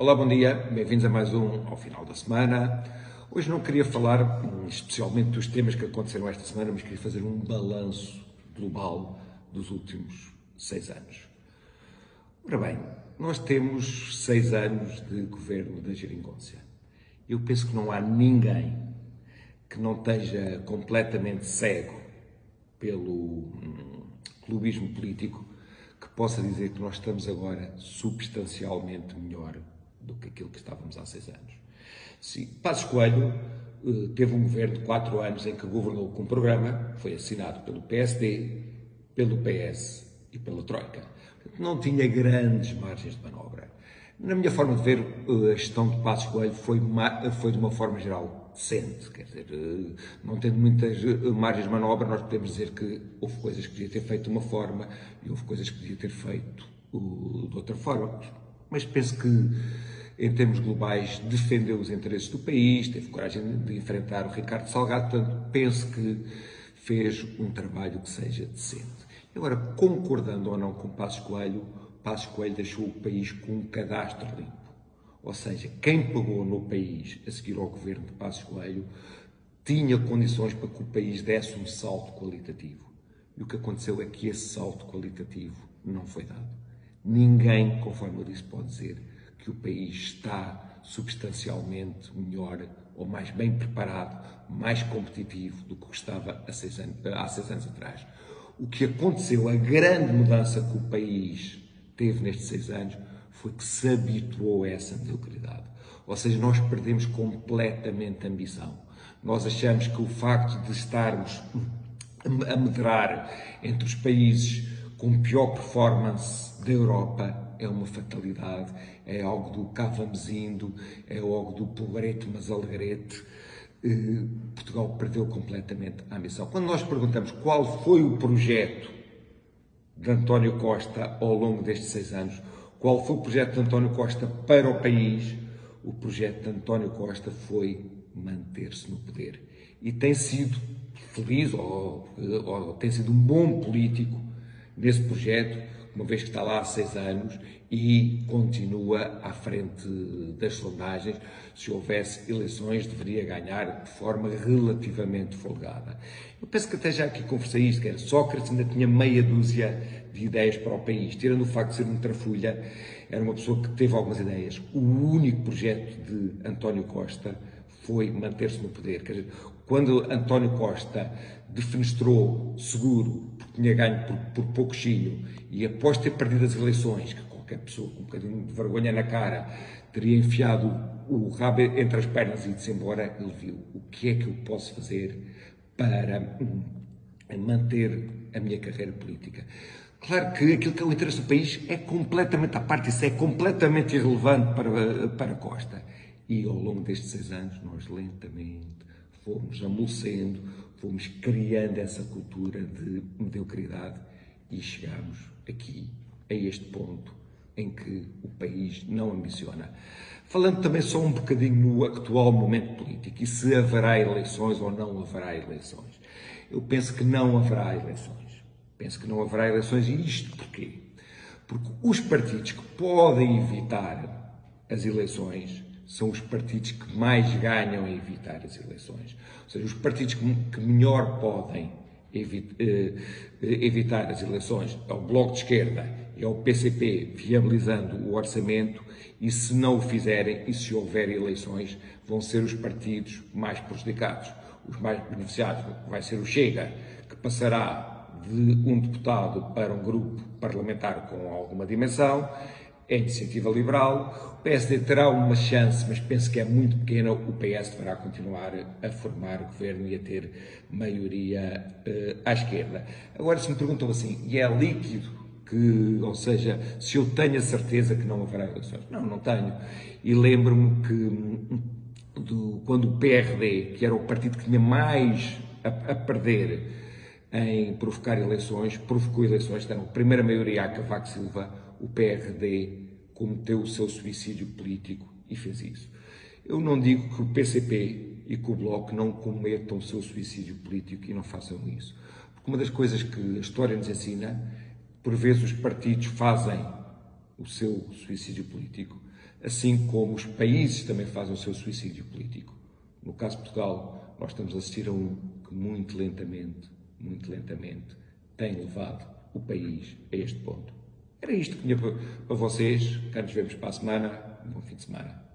Olá, bom dia, bem-vindos a mais um ao final da semana. Hoje não queria falar hum, especialmente dos temas que aconteceram esta semana, mas queria fazer um balanço global dos últimos seis anos. Ora bem, nós temos seis anos de governo da Geringonça. Eu penso que não há ninguém que não esteja completamente cego pelo hum, clubismo político que possa dizer que nós estamos agora substancialmente melhor do que aquilo que estávamos há seis anos. Sim, Passos Coelho eh, teve um governo de quatro anos em que governou com um programa, foi assinado pelo PSD, pelo PS e pela Troika. Não tinha grandes margens de manobra. Na minha forma de ver, eh, a gestão de Passos Coelho foi, foi de uma forma geral decente, quer dizer, eh, não tendo muitas margens de manobra, nós podemos dizer que houve coisas que podia ter feito de uma forma e houve coisas que podia ter feito de outra forma. Mas penso que em termos globais, defendeu os interesses do país, teve coragem de enfrentar o Ricardo Salgado, portanto, penso que fez um trabalho que seja decente. Agora, concordando ou não com Passos Coelho, Passos Coelho deixou o país com um cadastro limpo. Ou seja, quem pagou no país a seguir ao governo de Passos Coelho tinha condições para que o país desse um salto qualitativo. E o que aconteceu é que esse salto qualitativo não foi dado. Ninguém, conforme eu disse, pode dizer que o país está substancialmente melhor ou mais bem preparado, mais competitivo do que estava há seis anos, há seis anos atrás. O que aconteceu, a grande mudança que o país teve nestes seis anos, foi que se habituou a essa mediocridade. Ou seja, nós perdemos completamente a ambição. Nós achamos que o facto de estarmos a medrar entre os países com pior performance da Europa é uma fatalidade, é algo do cá vamos indo, é algo do pobrete mas alegrete. Eh, Portugal perdeu completamente a ambição. Quando nós perguntamos qual foi o projeto de António Costa ao longo destes seis anos, qual foi o projeto de António Costa para o país, o projeto de António Costa foi manter-se no poder. E tem sido feliz, ou, ou tem sido um bom político nesse projeto, uma vez que está lá há seis anos e continua à frente das sondagens. Se houvesse eleições, deveria ganhar de forma relativamente folgada. Eu penso que até já aqui conversei isto, que era Sócrates ainda tinha meia dúzia de ideias para o país, tirando o facto de ser um trafulha, era uma pessoa que teve algumas ideias. O único projeto de António Costa foi manter-se no poder. Dizer, quando António Costa defenestrou seguro, porque tinha ganho por, por pouco chilho, e após ter perdido as eleições, que qualquer pessoa com um bocadinho de vergonha na cara teria enfiado o rabo entre as pernas e ido-se embora, ele viu o que é que eu posso fazer para hum, manter a minha carreira política. Claro que aquilo que é o interesse do país é completamente à parte, isso é completamente irrelevante para, para Costa. E ao longo destes seis anos, nós lentamente fomos amolecendo, fomos criando essa cultura de mediocridade e chegamos aqui, a este ponto em que o país não ambiciona. Falando também só um bocadinho no atual momento político e se haverá eleições ou não haverá eleições. Eu penso que não haverá eleições. Penso que não haverá eleições e isto porquê? Porque os partidos que podem evitar as eleições são os partidos que mais ganham a evitar as eleições. Ou seja, os partidos que melhor podem eh, evitar as eleições é o Bloco de Esquerda, é o PCP viabilizando o orçamento e se não o fizerem e se houver eleições vão ser os partidos mais prejudicados. Os mais beneficiados vai ser o Chega, que passará de um deputado para um grupo parlamentar com alguma dimensão é iniciativa liberal. O PSD terá uma chance, mas penso que é muito pequena. O PS deverá continuar a formar governo e a ter maioria uh, à esquerda. Agora, se me perguntam assim, e é líquido que, ou seja, se eu tenho a certeza que não haverá eleições? Não, não tenho. E lembro-me que hum, do, quando o PRD, que era o partido que tinha mais a, a perder em provocar eleições, provocou eleições, a primeira maioria a Cavaco Silva, o PRD cometeu o seu suicídio político e fez isso. Eu não digo que o PCP e que o Bloco não cometam o seu suicídio político e não façam isso. Porque uma das coisas que a história nos ensina, por vezes os partidos fazem o seu suicídio político, assim como os países também fazem o seu suicídio político. No caso de Portugal, nós estamos a assistir a um que muito lentamente, muito lentamente, tem levado o país a este ponto. Era isto que tinha para vocês. Cá nos vemos para a semana. Um bom fim de semana.